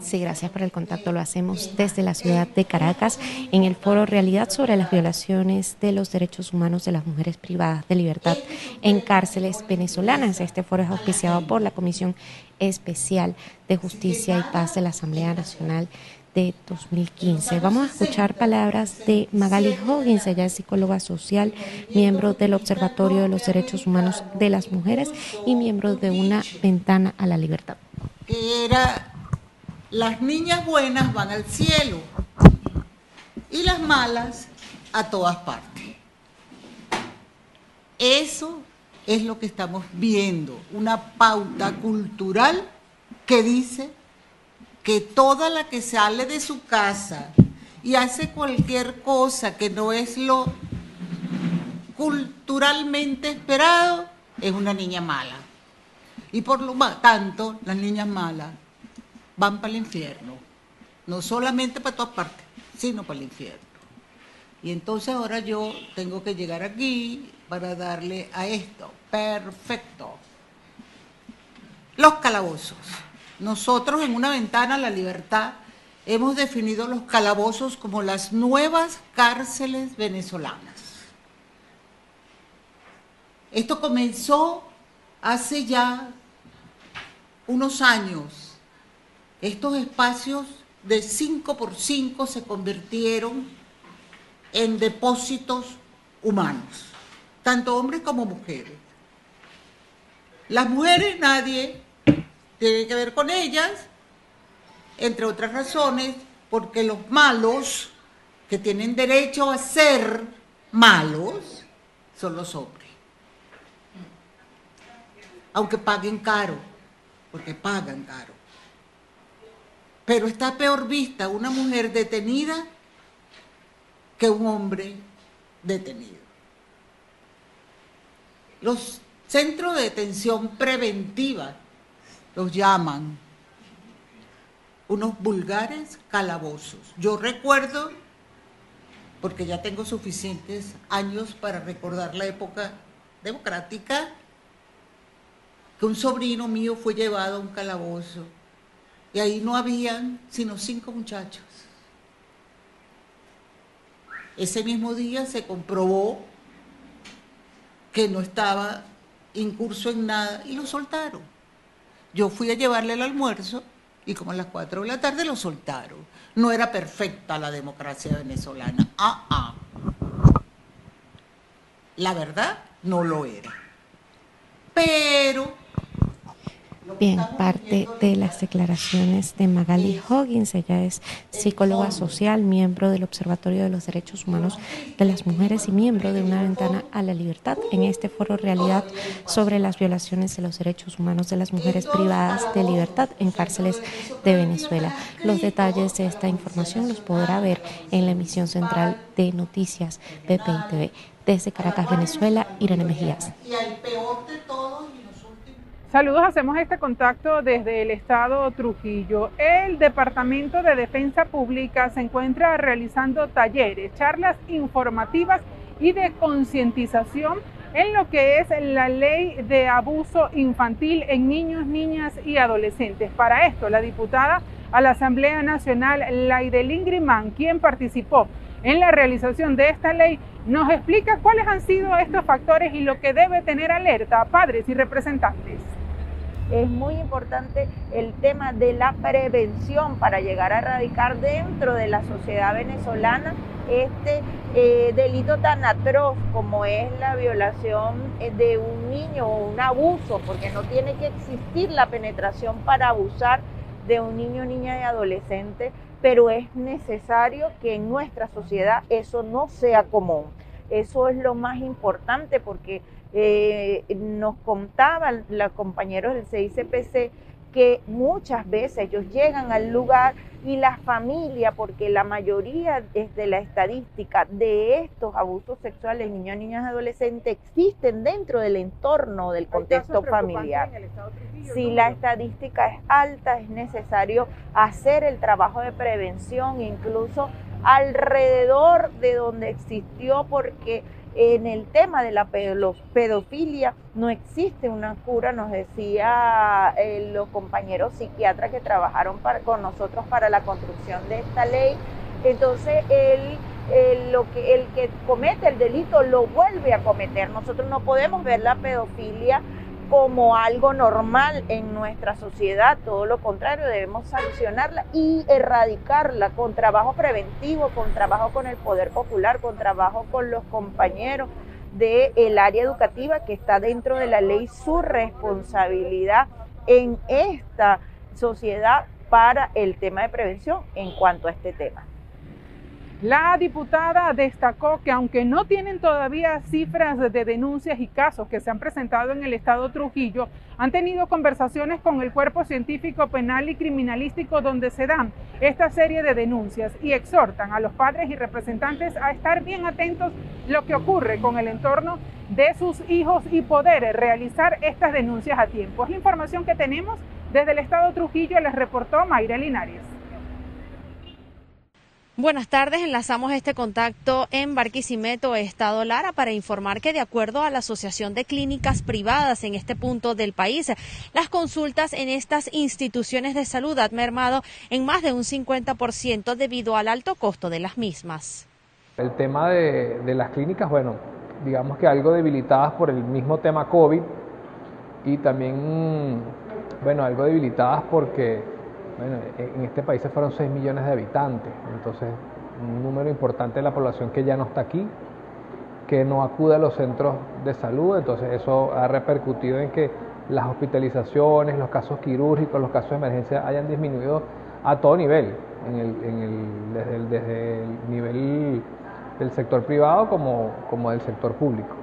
Sí, gracias por el contacto. Lo hacemos desde la ciudad de Caracas en el foro Realidad sobre las violaciones de los derechos humanos de las mujeres privadas de libertad en cárceles venezolanas. Este foro es auspiciado por la Comisión Especial de Justicia y Paz de la Asamblea Nacional de 2015. Vamos a escuchar palabras de Magali Hoggins, ella es psicóloga social, miembro del Observatorio de los Derechos Humanos de las Mujeres y miembro de una ventana a la libertad. Era las niñas buenas van al cielo y las malas a todas partes. Eso es lo que estamos viendo, una pauta cultural que dice que toda la que sale de su casa y hace cualquier cosa que no es lo culturalmente esperado, es una niña mala. Y por lo tanto, las niñas malas van para el infierno. No solamente para todas partes, sino para el infierno. Y entonces ahora yo tengo que llegar aquí para darle a esto. Perfecto. Los calabozos. Nosotros en una ventana a la libertad hemos definido los calabozos como las nuevas cárceles venezolanas. Esto comenzó hace ya unos años estos espacios de 5 por 5 se convirtieron en depósitos humanos, tanto hombres como mujeres. Las mujeres nadie tiene que ver con ellas, entre otras razones, porque los malos que tienen derecho a ser malos son los hombres. Aunque paguen caro, porque pagan caro. Pero está peor vista una mujer detenida que un hombre detenido. Los centros de detención preventiva los llaman unos vulgares calabozos. Yo recuerdo, porque ya tengo suficientes años para recordar la época democrática, que un sobrino mío fue llevado a un calabozo y ahí no habían sino cinco muchachos. Ese mismo día se comprobó que no estaba incurso en nada y lo soltaron. Yo fui a llevarle el almuerzo y como a las cuatro de la tarde lo soltaron. No era perfecta la democracia venezolana. Ah, ah. La verdad, no lo era. Pero Bien, parte de las declaraciones de Magali Hoggins, ella es psicóloga social, miembro del Observatorio de los Derechos Humanos de las Mujeres y miembro de Una Ventana a la Libertad en este foro Realidad sobre las violaciones de los derechos humanos de las mujeres privadas de libertad en cárceles de Venezuela. Los detalles de esta información los podrá ver en la emisión central de Noticias BPI Desde Caracas, Venezuela, Irene Mejías. Saludos, hacemos este contacto desde el estado Trujillo. El Departamento de Defensa Pública se encuentra realizando talleres, charlas informativas y de concientización en lo que es la ley de abuso infantil en niños, niñas y adolescentes. Para esto, la diputada a la Asamblea Nacional, Laidelín Grimán, quien participó en la realización de esta ley, nos explica cuáles han sido estos factores y lo que debe tener alerta a padres y representantes es muy importante el tema de la prevención para llegar a erradicar dentro de la sociedad venezolana este eh, delito tan atroz como es la violación eh, de un niño o un abuso, porque no tiene que existir la penetración para abusar de un niño, niña y adolescente, pero es necesario que en nuestra sociedad eso no sea común. Eso es lo más importante porque eh, nos contaban los compañeros del CICPC que muchas veces ellos llegan al lugar y la familia, porque la mayoría de la estadística de estos abusos sexuales niños, niñas y adolescentes existen dentro del entorno del contexto familiar. Si la estadística es alta, es necesario hacer el trabajo de prevención, incluso alrededor de donde existió, porque En el tema de la pedofilia no existe una cura, nos decía eh, los compañeros psiquiatras que trabajaron con nosotros para la construcción de esta ley. Entonces, el, lo que, el que comete el delito lo vuelve a cometer. Nosotros no podemos ver la pedofilia como algo normal en nuestra sociedad, todo lo contrario, debemos sancionarla y erradicarla con trabajo preventivo, con trabajo con el poder popular, con trabajo con los compañeros del área educativa que está dentro de la ley su responsabilidad en esta sociedad para el tema de prevención en cuanto a este tema. La diputada destacó que aunque no tienen todavía cifras de denuncias y casos que se han presentado en el estado Trujillo, han tenido conversaciones con el cuerpo científico penal y criminalístico donde se dan esta serie de denuncias y exhortan a los padres y representantes a estar bien atentos lo que ocurre con el entorno de sus hijos y poder realizar estas denuncias a tiempo. Es la información que tenemos desde el estado Trujillo, les reportó Mayra Linares. Buenas tardes, enlazamos este contacto en Barquisimeto, Estado Lara, para informar que de acuerdo a la Asociación de Clínicas Privadas en este punto del país, las consultas en estas instituciones de salud han mermado en más de un 50% debido al alto costo de las mismas. El tema de, de las clínicas, bueno, digamos que algo debilitadas por el mismo tema COVID y también, bueno, algo debilitadas porque bueno, en este país se fueron 6 millones de habitantes, entonces un número importante de la población que ya no está aquí, que no acude a los centros de salud, entonces eso ha repercutido en que las hospitalizaciones, los casos quirúrgicos, los casos de emergencia hayan disminuido a todo nivel, desde, el, nivel del sector privado como, como del sector público.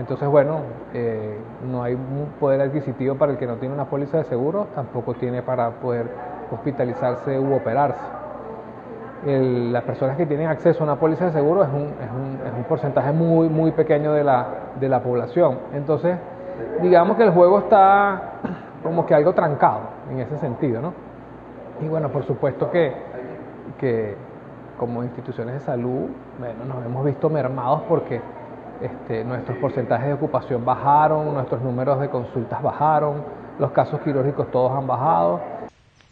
Entonces, bueno, eh, no hay poder adquisitivo para el que no tiene una póliza de seguro, tampoco tiene para poder hospitalizarse u operarse. las personas que tienen acceso a una póliza de seguro es un, es un, es un porcentaje muy, muy pequeño de la, de la población. Entonces, digamos que el juego está como que algo trancado en ese sentido, ¿no? Y bueno, por supuesto que, que como instituciones de salud, bueno, nos hemos visto mermados porque este, nuestros porcentajes de ocupación bajaron, nuestros números de consultas bajaron, los casos quirúrgicos todos han bajado.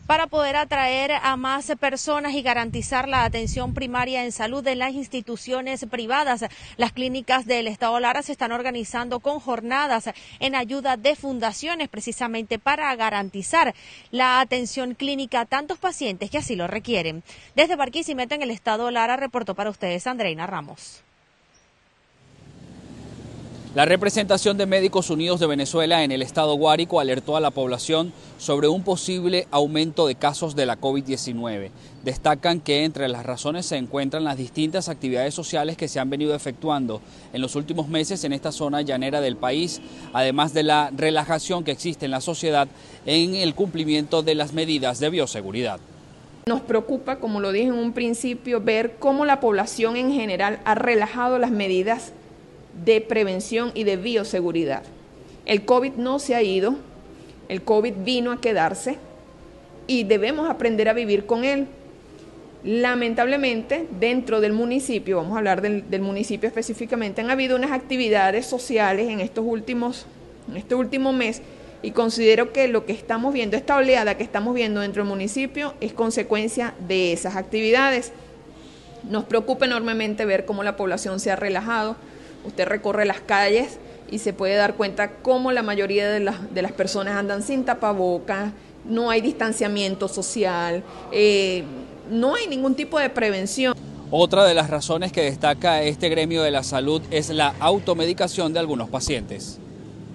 Para poder atraer a más personas y garantizar la atención primaria en salud en las instituciones privadas, las clínicas del Estado Lara se están organizando con jornadas en ayuda de fundaciones precisamente para garantizar la atención clínica a tantos pacientes que así lo requieren. Desde Barquisimeto en el Estado Lara reportó para ustedes Andreina Ramos. La representación de Médicos Unidos de Venezuela en el estado Guárico alertó a la población sobre un posible aumento de casos de la COVID-19. Destacan que entre las razones se encuentran las distintas actividades sociales que se han venido efectuando en los últimos meses en esta zona llanera del país, además de la relajación que existe en la sociedad en el cumplimiento de las medidas de bioseguridad. Nos preocupa, como lo dije en un principio, ver cómo la población en general ha relajado las medidas de prevención y de bioseguridad. El COVID no se ha ido, el COVID vino a quedarse y debemos aprender a vivir con él. Lamentablemente, dentro del municipio, vamos a hablar del, municipio específicamente, han habido unas actividades sociales en estos últimos, en este último mes, y considero que lo que estamos viendo, esta oleada que estamos viendo dentro del municipio, es consecuencia de esas actividades. Nos preocupa enormemente ver cómo la población se ha relajado, Usted recorre las calles y se puede dar cuenta cómo la mayoría de las, de las personas andan sin tapabocas, no hay distanciamiento social, eh, no hay ningún tipo de prevención. Otra de las razones que destaca este gremio de la salud es la automedicación de algunos pacientes.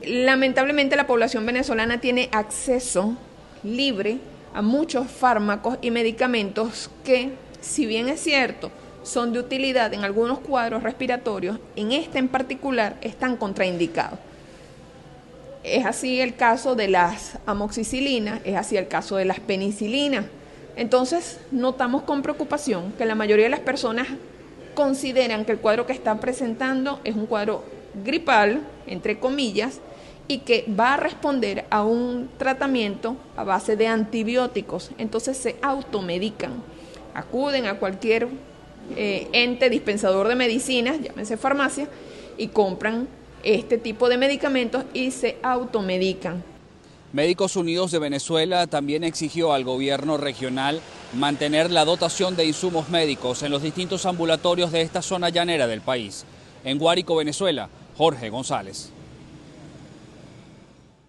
Lamentablemente la población venezolana tiene acceso libre a muchos fármacos y medicamentos que, si bien es cierto, son de utilidad en algunos cuadros respiratorios, en este en particular están contraindicados. Es así el caso de las amoxicilinas, es así el caso de las penicilinas. Entonces, notamos con preocupación que la mayoría de las personas consideran que el cuadro que están presentando es un cuadro gripal, entre comillas, y que va a responder a un tratamiento a base de antibióticos. Entonces se automedican, acuden a cualquier eh, ente dispensador de medicinas, llámese farmacia, y compran este tipo de medicamentos y se automedican. Médicos Unidos de Venezuela también exigió al gobierno regional mantener la dotación de insumos médicos en los distintos ambulatorios de esta zona llanera del país. En Guárico, Venezuela, Jorge González.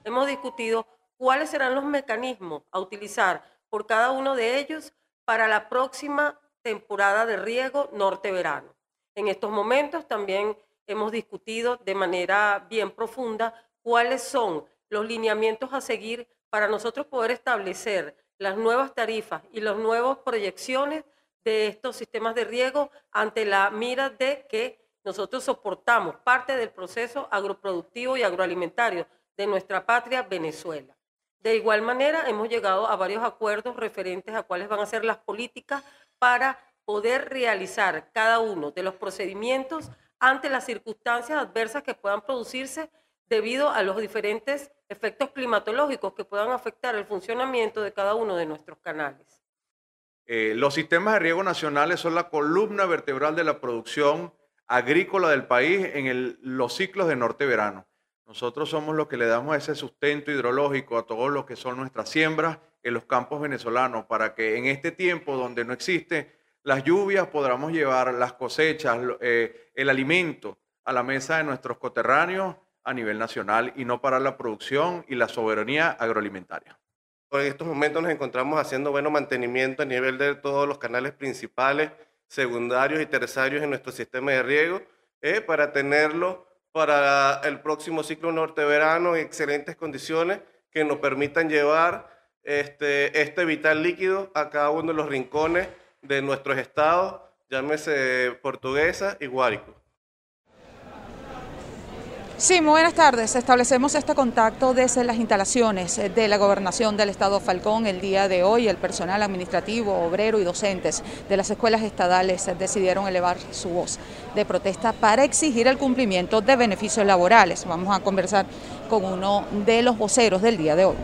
Hemos discutido cuáles serán los mecanismos a utilizar por cada uno de ellos para la próxima temporada de riego norte-verano. En estos momentos también hemos discutido de manera bien profunda cuáles son los lineamientos a seguir para nosotros poder establecer las nuevas tarifas y las nuevas proyecciones de estos sistemas de riego ante la mira de que nosotros soportamos parte del proceso agroproductivo y agroalimentario de nuestra patria Venezuela. De igual manera, hemos llegado a varios acuerdos referentes a cuáles van a ser las políticas para poder realizar cada uno de los procedimientos ante las circunstancias adversas que puedan producirse debido a los diferentes efectos climatológicos que puedan afectar el funcionamiento de cada uno de nuestros canales. Eh, los sistemas de riego nacionales son la columna vertebral de la producción agrícola del país en los ciclos de norte-verano. Nosotros somos los que le damos ese sustento hidrológico a todo lo que son nuestras siembras en los campos venezolanos para que en este tiempo donde no existe las lluvias podamos llevar las cosechas, eh, el alimento a la mesa de nuestros coterráneos a nivel nacional y no parar la producción y la soberanía agroalimentaria. En estos momentos nos encontramos haciendo bueno mantenimiento a nivel de todos los canales principales, secundarios y terciarios en nuestro sistema de riego eh, para tenerlo para el próximo ciclo norte-verano en excelentes condiciones que nos permitan llevar este, este vital líquido a cada uno de los rincones de nuestros estados, llámese Portuguesa y Guárico. Sí, muy buenas tardes. Establecemos este contacto desde las instalaciones de la Gobernación del Estado Falcón. El día de hoy el personal administrativo, obrero y docentes de las escuelas estadales decidieron elevar su voz de protesta para exigir el cumplimiento de beneficios laborales. Vamos a conversar con uno de los voceros del día de hoy.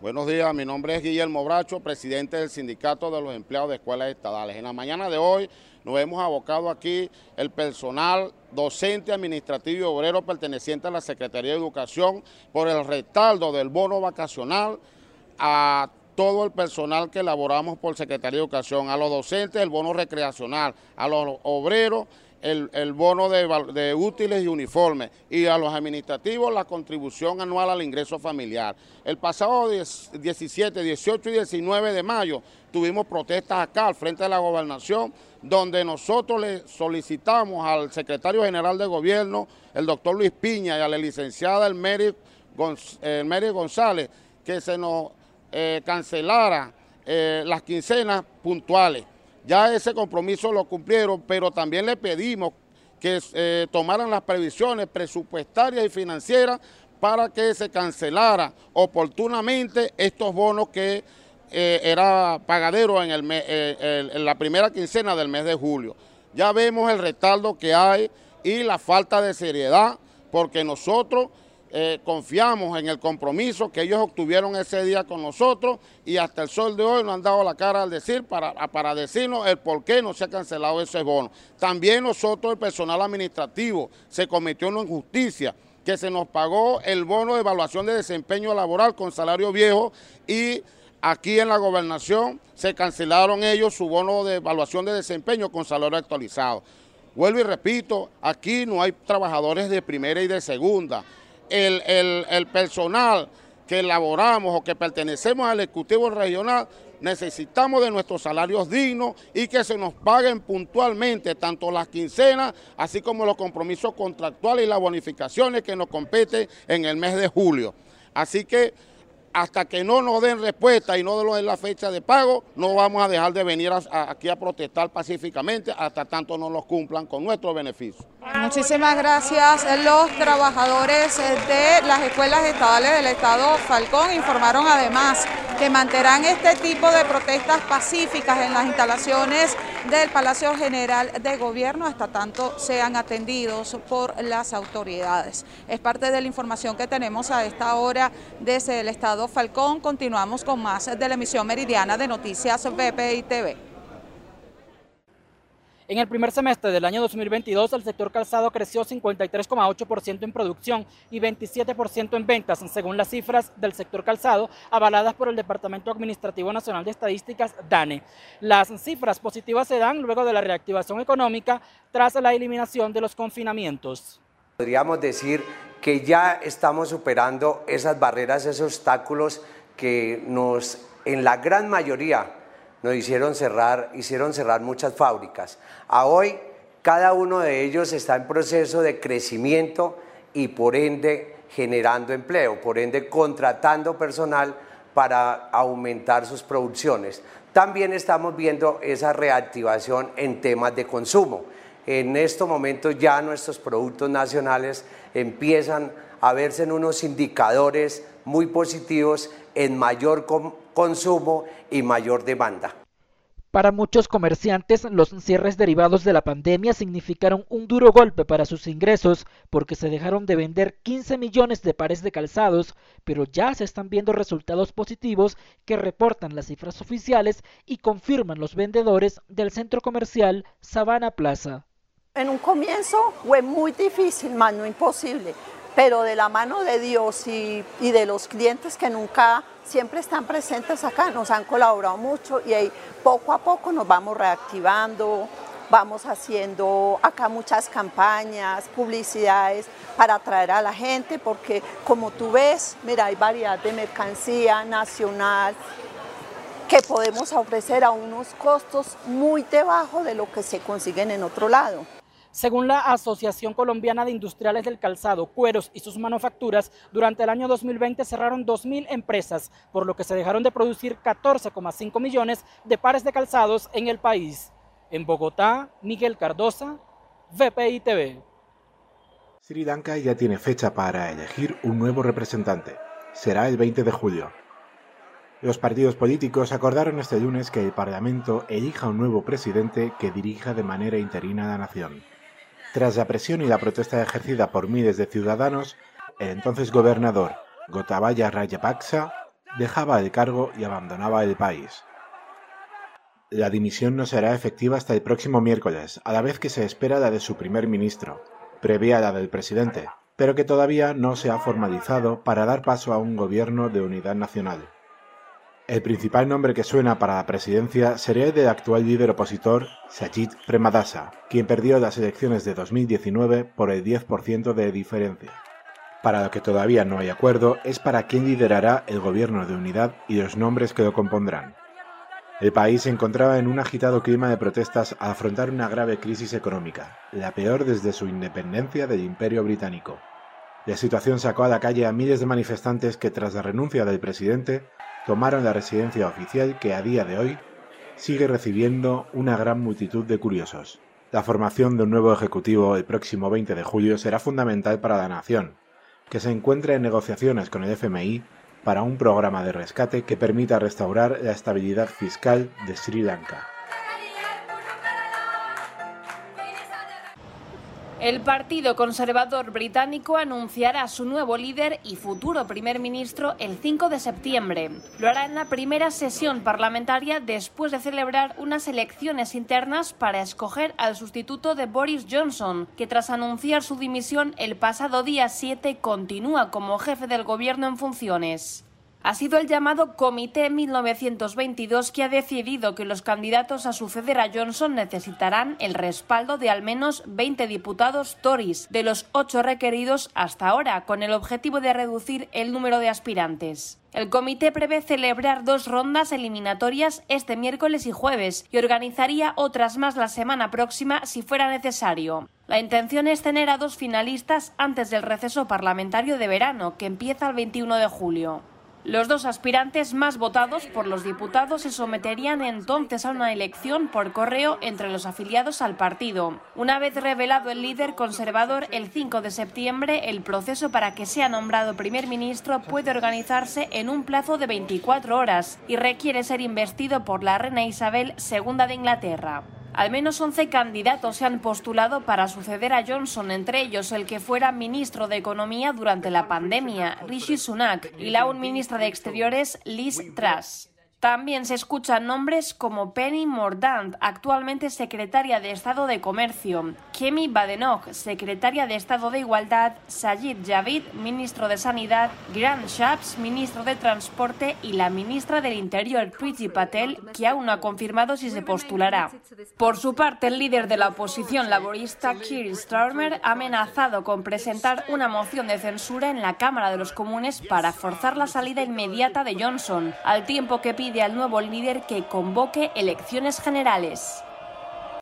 Buenos días, mi nombre es Guillermo Bracho, presidente del Sindicato de los Empleados de Escuelas Estadales. En la mañana de hoy nos hemos abocado aquí el personal docente, administrativo y obrero perteneciente a la Secretaría de Educación por el respaldo del bono vacacional a todo el personal que elaboramos por Secretaría de Educación, a los docentes el bono recreacional, a los obreros el, bono de, útiles y uniformes y a los administrativos la contribución anual al ingreso familiar. El pasado 17, 18 y 19 de mayo tuvimos protestas acá al frente de la gobernación donde nosotros le solicitamos al secretario general de gobierno, el doctor Luis Piña y a la licenciada Elmery, González, que se nos eh, cancelara eh, las quincenas puntuales. Ya ese compromiso lo cumplieron, pero también le pedimos que eh, tomaran las previsiones presupuestarias y financieras para que se cancelara oportunamente estos bonos que eh, era pagadero en, eh, en la primera quincena del mes de julio. Ya vemos el retardo que hay y la falta de seriedad, porque nosotros eh, confiamos en el compromiso que ellos obtuvieron ese día con nosotros y hasta el sol de hoy nos han dado la cara al decir para, para decirnos el por qué no se ha cancelado ese bono. También nosotros, el personal administrativo, se cometió una injusticia que se nos pagó el bono de evaluación de desempeño laboral con salario viejo y aquí en la gobernación se cancelaron ellos su bono de evaluación de desempeño con salario actualizado. Vuelvo y repito, aquí no hay trabajadores de primera y de segunda el, personal que elaboramos o que pertenecemos al Ejecutivo Regional, necesitamos de nuestros salarios dignos y que se nos paguen puntualmente tanto las quincenas, así como los compromisos contractuales y las bonificaciones que nos competen en el mes de julio. Así que hasta que no nos den respuesta y no nos den la fecha de pago, no vamos a dejar de venir aquí a protestar pacíficamente hasta tanto no los cumplan con nuestros beneficios. Muchísimas gracias. Los trabajadores de las escuelas estatales del Estado Falcón informaron además que mantendrán este tipo de protestas pacíficas en las instalaciones del Palacio General de Gobierno hasta tanto sean atendidos por las autoridades. Es parte de la información que tenemos a esta hora desde el Estado Falcón. Continuamos con más de la emisión meridiana de Noticias BPI TV. En el primer semestre del año 2022, el sector calzado creció 53,8% en producción y 27% en ventas, según las cifras del sector calzado avaladas por el Departamento Administrativo Nacional de Estadísticas, DANE. Las cifras positivas se dan luego de la reactivación económica tras la eliminación de los confinamientos. Podríamos decir que ya estamos superando esas barreras, esos obstáculos que nos, en la gran mayoría, nos hicieron cerrar, hicieron cerrar muchas fábricas. A hoy, cada uno de ellos está en proceso de crecimiento y por ende generando empleo, por ende contratando personal para aumentar sus producciones. También estamos viendo esa reactivación en temas de consumo. En estos momentos ya nuestros productos nacionales empiezan a verse en unos indicadores muy positivos en mayor consumo y mayor demanda. Para muchos comerciantes, los cierres derivados de la pandemia significaron un duro golpe para sus ingresos porque se dejaron de vender 15 millones de pares de calzados, pero ya se están viendo resultados positivos que reportan las cifras oficiales y confirman los vendedores del centro comercial Sabana Plaza. En un comienzo fue muy difícil, más no imposible, pero de la mano de Dios y, de los clientes que nunca siempre están presentes acá, nos han colaborado mucho y ahí poco a poco nos vamos reactivando, vamos haciendo acá muchas campañas, publicidades para atraer a la gente, porque como tú ves, mira, hay variedad de mercancía nacional que podemos ofrecer a unos costos muy debajo de lo que se consiguen en otro lado. Según la Asociación Colombiana de Industriales del Calzado, Cueros y sus manufacturas, durante el año 2020 cerraron 2.000 empresas, por lo que se dejaron de producir 14,5 millones de pares de calzados en el país. En Bogotá, Miguel Cardosa, VPI TV. Sri Lanka ya tiene fecha para elegir un nuevo representante. Será el 20 de julio. Los partidos políticos acordaron este lunes que el Parlamento elija un nuevo presidente que dirija de manera interina la nación. Tras la presión y la protesta ejercida por miles de ciudadanos, el entonces gobernador Gotabaya Rajapaksa dejaba el cargo y abandonaba el país. La dimisión no será efectiva hasta el próximo miércoles, a la vez que se espera la de su primer ministro, previa la del presidente, pero que todavía no se ha formalizado para dar paso a un gobierno de unidad nacional. El principal nombre que suena para la presidencia sería el del actual líder opositor Sajid Premadasa, quien perdió las elecciones de 2019 por el 10% de diferencia. Para lo que todavía no hay acuerdo es para quién liderará el gobierno de unidad y los nombres que lo compondrán. El país se encontraba en un agitado clima de protestas al afrontar una grave crisis económica, la peor desde su independencia del Imperio Británico. La situación sacó a la calle a miles de manifestantes que tras la renuncia del presidente tomaron la residencia oficial que a día de hoy sigue recibiendo una gran multitud de curiosos. La formación de un nuevo ejecutivo el próximo 20 de julio será fundamental para la nación, que se encuentra en negociaciones con el FMI para un programa de rescate que permita restaurar la estabilidad fiscal de Sri Lanka. El Partido Conservador Británico anunciará a su nuevo líder y futuro primer ministro el 5 de septiembre. Lo hará en la primera sesión parlamentaria después de celebrar unas elecciones internas para escoger al sustituto de Boris Johnson, que tras anunciar su dimisión el pasado día 7 continúa como jefe del gobierno en funciones ha sido el llamado Comité 1922 que ha decidido que los candidatos a suceder a Johnson necesitarán el respaldo de al menos 20 diputados Tories, de los ocho requeridos hasta ahora, con el objetivo de reducir el número de aspirantes. El comité prevé celebrar dos rondas eliminatorias este miércoles y jueves y organizaría otras más la semana próxima si fuera necesario. La intención es tener a dos finalistas antes del receso parlamentario de verano, que empieza el 21 de julio. Los dos aspirantes más votados por los diputados se someterían entonces a una elección por correo entre los afiliados al partido. Una vez revelado el líder conservador el 5 de septiembre, el proceso para que sea nombrado primer ministro puede organizarse en un plazo de 24 horas y requiere ser investido por la reina Isabel II de Inglaterra. Al menos 11 candidatos se han postulado para suceder a Johnson, entre ellos el que fuera ministro de Economía durante la pandemia, Rishi Sunak, y la un ministra de Exteriores, Liz Truss. También se escuchan nombres como Penny Mordaunt, actualmente secretaria de Estado de Comercio, Kemi Badenoch, secretaria de Estado de Igualdad, Sajid Javid, ministro de Sanidad, Grant Shapps, ministro de Transporte y la ministra del Interior, Priti Patel, que aún no ha confirmado si se postulará. Por su parte, el líder de la oposición laborista, Keir Starmer, ha amenazado con presentar una moción de censura en la Cámara de los Comunes para forzar la salida inmediata de Johnson, al tiempo que pide al nuevo líder que convoque elecciones generales.